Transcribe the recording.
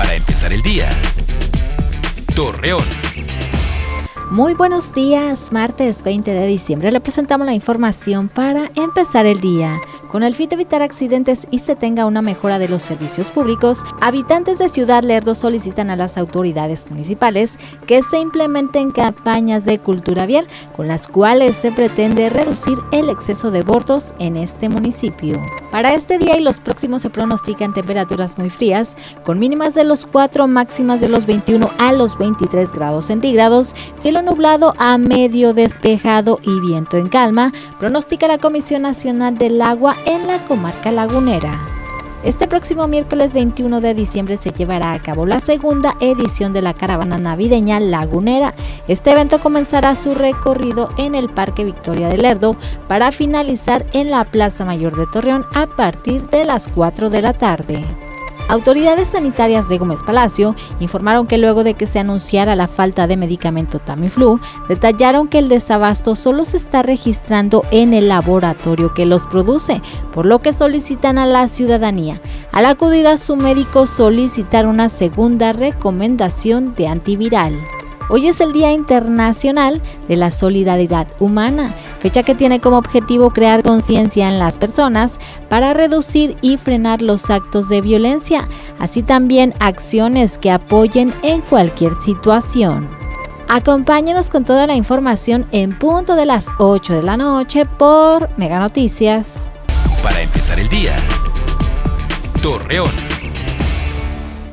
Para empezar el día. Torreón. Muy buenos días, martes 20 de diciembre le presentamos la información para empezar el día. Con el fin de evitar accidentes y se tenga una mejora de los servicios públicos, habitantes de Ciudad Lerdo solicitan a las autoridades municipales que se implementen campañas de cultura vial con las cuales se pretende reducir el exceso de abortos en este municipio. Para este día y los próximos se pronostican temperaturas muy frías, con mínimas de los 4, máximas de los 21 a los 23 grados centígrados, cielo nublado a medio despejado y viento en calma, pronostica la Comisión Nacional del Agua en la comarca lagunera. Este próximo miércoles 21 de diciembre se llevará a cabo la segunda edición de la caravana navideña lagunera. Este evento comenzará su recorrido en el Parque Victoria del Lerdo para finalizar en la Plaza Mayor de Torreón a partir de las 4 de la tarde. Autoridades sanitarias de Gómez Palacio informaron que luego de que se anunciara la falta de medicamento Tamiflu, detallaron que el desabasto solo se está registrando en el laboratorio que los produce, por lo que solicitan a la ciudadanía, al acudir a su médico, solicitar una segunda recomendación de antiviral. Hoy es el Día Internacional de la Solidaridad Humana, fecha que tiene como objetivo crear conciencia en las personas para reducir y frenar los actos de violencia, así también acciones que apoyen en cualquier situación. Acompáñenos con toda la información en punto de las 8 de la noche por Mega Noticias. Para empezar el día. Torreón.